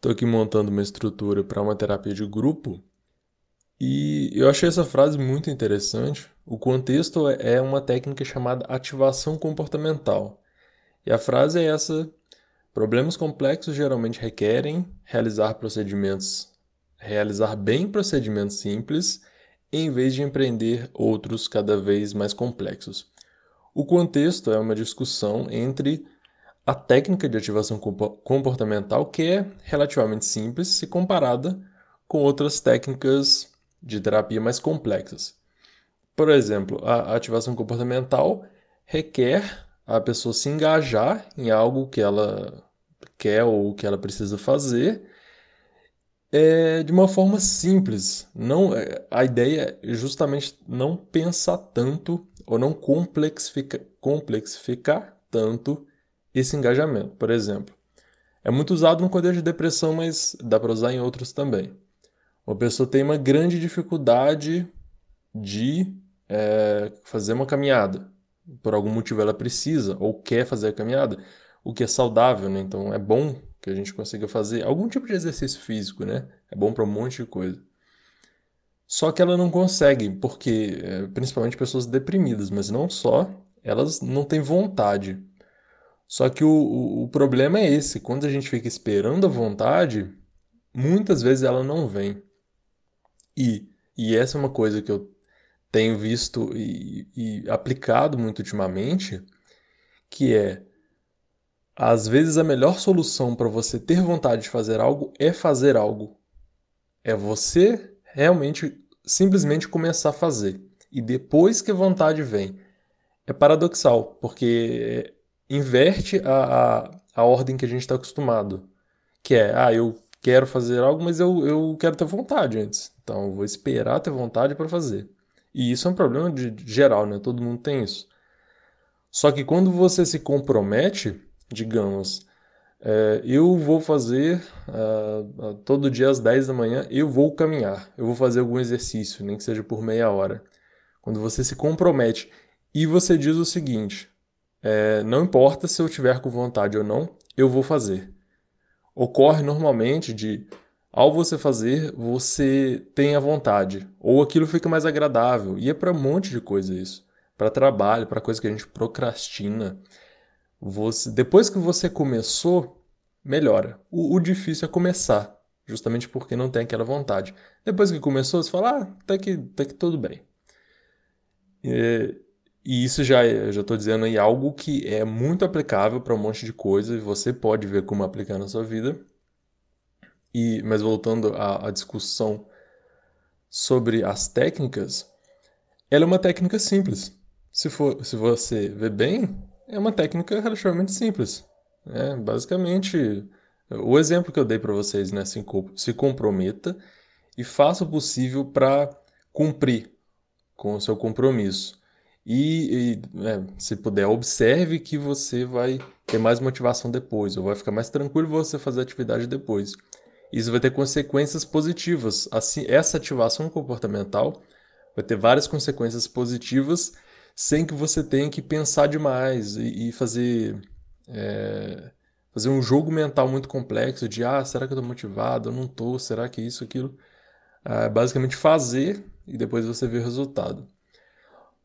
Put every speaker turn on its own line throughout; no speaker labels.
Estou aqui montando uma estrutura para uma terapia de grupo e eu achei essa frase muito interessante. O contexto é, é uma técnica chamada ativação comportamental. E a frase é essa: problemas complexos geralmente requerem realizar procedimentos, realizar bem procedimentos simples, em vez de empreender outros cada vez mais complexos. O contexto é uma discussão entre a técnica de ativação comportamental, que é relativamente simples se comparada com outras técnicas de terapia mais complexas. Por exemplo, a ativação comportamental requer a pessoa se engajar em algo que ela quer ou que ela precisa fazer é, de uma forma simples. Não, é, a ideia é justamente não pensar tanto ou não complexificar, complexificar tanto esse engajamento. Por exemplo, é muito usado no quadro de depressão, mas dá para usar em outros também. Uma pessoa tem uma grande dificuldade de é, fazer uma caminhada. Por algum motivo ela precisa ou quer fazer a caminhada, o que é saudável, né? Então é bom que a gente consiga fazer algum tipo de exercício físico, né? É bom para um monte de coisa. Só que ela não consegue, porque é, principalmente pessoas deprimidas, mas não só, elas não têm vontade. Só que o, o, problema é esse: quando a gente fica esperando a vontade, muitas vezes ela não vem. E, e essa é uma coisa que eu tenho visto e, e aplicado muito ultimamente, que é às vezes a melhor solução para você ter vontade de fazer algo é fazer algo. É você realmente simplesmente começar a fazer. E depois que a vontade vem. É paradoxal, porque inverte a, a, a ordem que a gente está acostumado. Que é, ah, eu quero fazer algo, mas eu, eu quero ter vontade antes. Então, eu vou esperar ter vontade para fazer. E isso é um problema de, de geral, né? Todo mundo tem isso. Só que quando você se compromete, digamos, é, eu vou fazer uh, todo dia às 10 da manhã, eu vou caminhar, eu vou fazer algum exercício, nem que seja por meia hora. Quando você se compromete e você diz o seguinte: é, não importa se eu tiver com vontade ou não, eu vou fazer. Ocorre normalmente de, ao você fazer, você tem a vontade, ou aquilo fica mais agradável. E é para um monte de coisa isso. Para trabalho, para coisa que a gente procrastina. Você, depois que você começou, melhora. O, o difícil é começar, justamente porque não tem aquela vontade. Depois que começou, você fala, ah, tá que, tá que tudo bem. É, e isso já já estou dizendo aí algo que é muito aplicável para um monte de coisa e você pode ver como aplicar na sua vida. E, mas voltando à, à discussão sobre as técnicas, ela é uma técnica simples. Se, for, se você ver bem, é uma técnica relativamente simples. É, basicamente, o exemplo que eu dei para vocês, né? Se, se comprometa e faça o possível para cumprir com o seu compromisso. E, e é, se puder, observe que você vai ter mais motivação depois, ou vai ficar mais tranquilo você fazer a atividade depois. Isso vai ter consequências positivas. Assim, essa ativação comportamental vai ter várias consequências positivas sem que você tenha que pensar demais e, e fazer é, fazer um jogo mental muito complexo de ah, será que eu estou motivado? Eu não estou, será que isso, aquilo? É, basicamente fazer e depois você vê o resultado.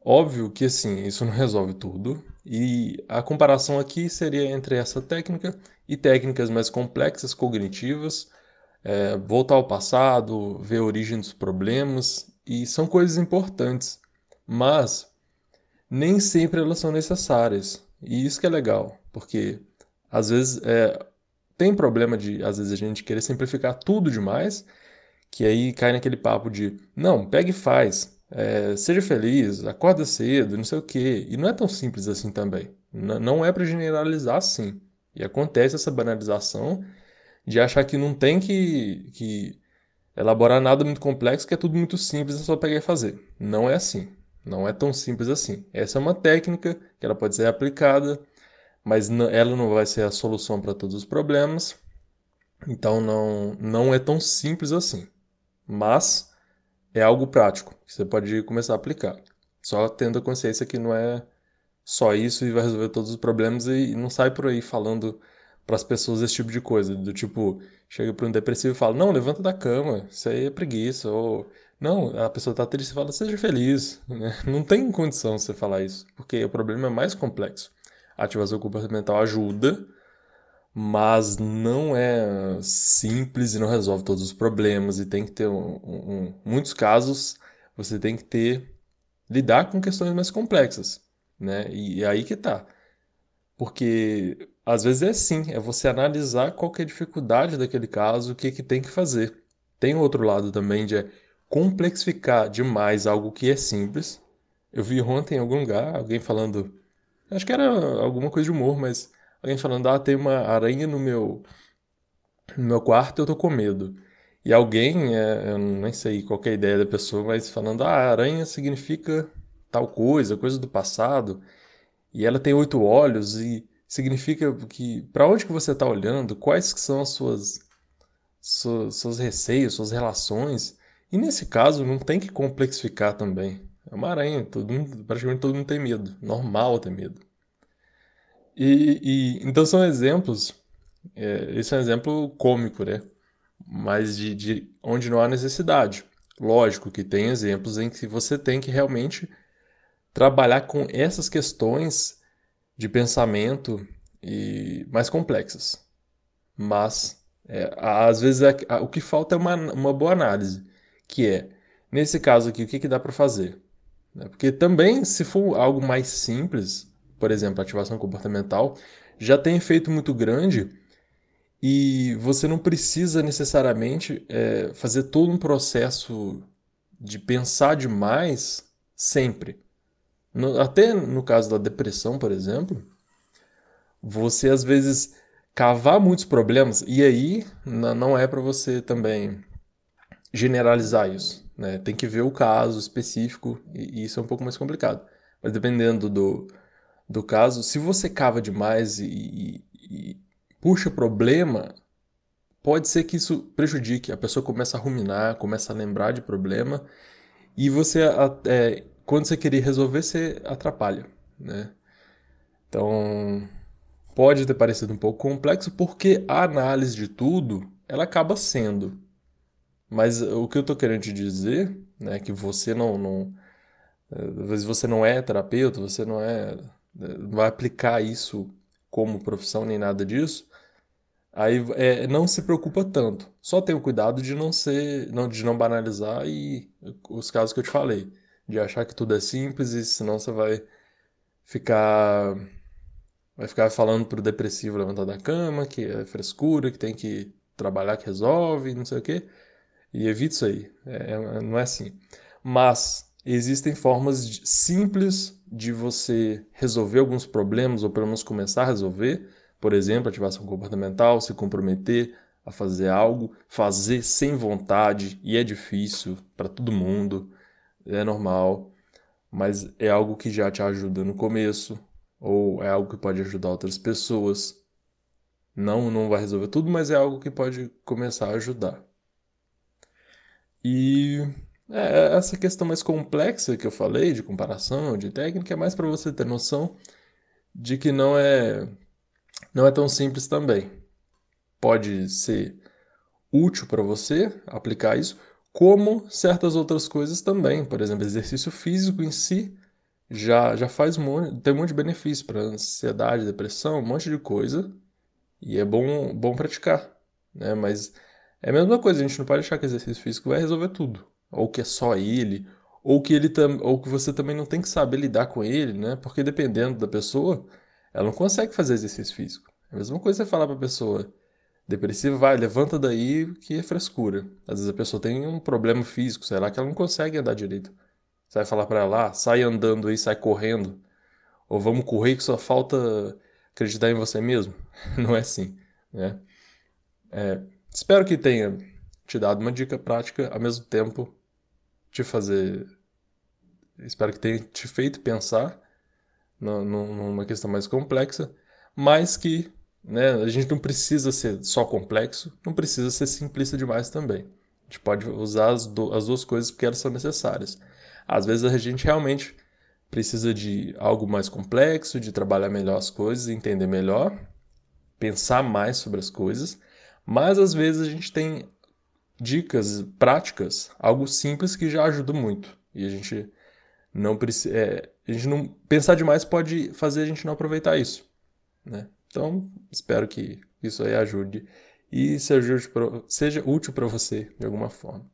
Óbvio que assim, isso não resolve tudo, e a comparação aqui seria entre essa técnica e técnicas mais complexas cognitivas, é, voltar ao passado, ver a origem dos problemas, e são coisas importantes, mas nem sempre elas são necessárias, e isso que é legal, porque às vezes é, tem problema de às vezes a gente querer simplificar tudo demais, que aí cai naquele papo de não, pega e faz, é, seja feliz, acorda cedo, não sei o quê. E não é tão simples assim também. N não é para generalizar assim. E acontece essa banalização de achar que não tem que, que elaborar nada muito complexo, que é tudo muito simples, é só pegar e fazer. Não é assim. Não é tão simples assim. Essa é uma técnica que ela pode ser aplicada, mas ela não vai ser a solução para todos os problemas. Então não, não é tão simples assim. Mas é algo prático que você pode começar a aplicar. Só tendo a consciência que não é só isso e vai resolver todos os problemas e não sai por aí falando para as pessoas esse tipo de coisa, do tipo, chega para um depressivo e fala: "Não, levanta da cama, isso aí é preguiça", ou não, a pessoa tá triste e fala: "Seja feliz", né? Não tem condição você falar isso, porque o problema é mais complexo. A ativação comportamental ajuda, mas não é simples e não resolve todos os problemas e tem que ter um, um, muitos casos você tem que ter lidar com questões mais complexas, né? E, e aí que tá. Porque às vezes é assim, é você analisar qual é a dificuldade daquele caso, o que que tem que fazer. Tem outro lado também de é complexificar demais algo que é simples. Eu vi ontem em algum lugar alguém falando, acho que era alguma coisa de humor, mas alguém falando, ah, tem uma aranha no meu no meu quarto, eu tô com medo. E alguém, é, eu nem sei qual é a ideia da pessoa, mas falando, ah, aranha significa tal coisa, coisa do passado, e ela tem oito olhos e significa que para onde que você está olhando, quais que são as suas, suas seus receios, suas relações. E nesse caso não tem que complexificar também. É uma aranha, todo mundo, praticamente todo mundo tem medo, normal ter medo. E, e então são exemplos. É, esse é um exemplo cômico, né? mas de, de onde não há necessidade. Lógico que tem exemplos em que você tem que realmente trabalhar com essas questões de pensamento e mais complexas. Mas, é, às vezes, é, o que falta é uma, uma boa análise, que é, nesse caso aqui, o que, que dá para fazer? Né? Porque também, se for algo mais simples, por exemplo, ativação comportamental, já tem efeito muito grande e você não precisa necessariamente é, fazer todo um processo de pensar demais sempre. No, até no caso da depressão, por exemplo, você às vezes cavar muitos problemas, e aí não é para você também generalizar isso. Né? Tem que ver o caso específico, e, e isso é um pouco mais complicado. Mas dependendo do, do caso, se você cava demais e, e, puxa problema, pode ser que isso prejudique. A pessoa começa a ruminar, começa a lembrar de problema e você, é, quando você querer resolver, você atrapalha, né? Então, pode ter parecido um pouco complexo porque a análise de tudo, ela acaba sendo. Mas o que eu estou querendo te dizer, né, que você não, não às vezes você não é terapeuta, você não é não vai aplicar isso como profissão nem nada disso, Aí é, não se preocupa tanto. Só tem o cuidado de não ser, não, de não banalizar e os casos que eu te falei, de achar que tudo é simples e senão você vai ficar vai ficar falando pro depressivo levantar da cama, que é frescura, que tem que trabalhar que resolve, não sei o quê. E evite isso aí. É, é não é assim. Mas existem formas simples de você resolver alguns problemas, ou pelo menos começar a resolver, por exemplo, ativação comportamental, se comprometer a fazer algo, fazer sem vontade, e é difícil para todo mundo, é normal, mas é algo que já te ajuda no começo, ou é algo que pode ajudar outras pessoas. Não, não vai resolver tudo, mas é algo que pode começar a ajudar. E é, essa questão mais complexa que eu falei, de comparação, de técnica, é mais para você ter noção de que não é não é tão simples também. Pode ser útil para você aplicar isso, como certas outras coisas também. Por exemplo, exercício físico em si já, já faz muito, tem um monte de benefício para ansiedade, depressão, um monte de coisa. E é bom, bom praticar. Né? Mas é a mesma coisa, a gente não pode achar que exercício físico vai resolver tudo. Ou que é só ele, ou que ele ou que você também não tem que saber lidar com ele, né? Porque dependendo da pessoa, ela não consegue fazer exercício físico. É a mesma coisa você falar para a pessoa depressiva, vai, levanta daí que é frescura. Às vezes a pessoa tem um problema físico, sei lá, que ela não consegue andar direito. Você vai falar para ela, ah, sai andando aí, sai correndo. Ou vamos correr que só falta acreditar em você mesmo. Não é assim, né? É, espero que tenha te dado uma dica prática, ao mesmo tempo te fazer... Espero que tenha te feito pensar numa questão mais complexa, mas que né, a gente não precisa ser só complexo, não precisa ser simplista demais também. A gente pode usar as, do, as duas coisas porque elas são necessárias. Às vezes a gente realmente precisa de algo mais complexo, de trabalhar melhor as coisas, entender melhor, pensar mais sobre as coisas, mas às vezes a gente tem dicas práticas, algo simples que já ajuda muito. E a gente não precisa. É, a gente não. Pensar demais pode fazer a gente não aproveitar isso. Né? Então, espero que isso aí ajude e seja útil para você de alguma forma.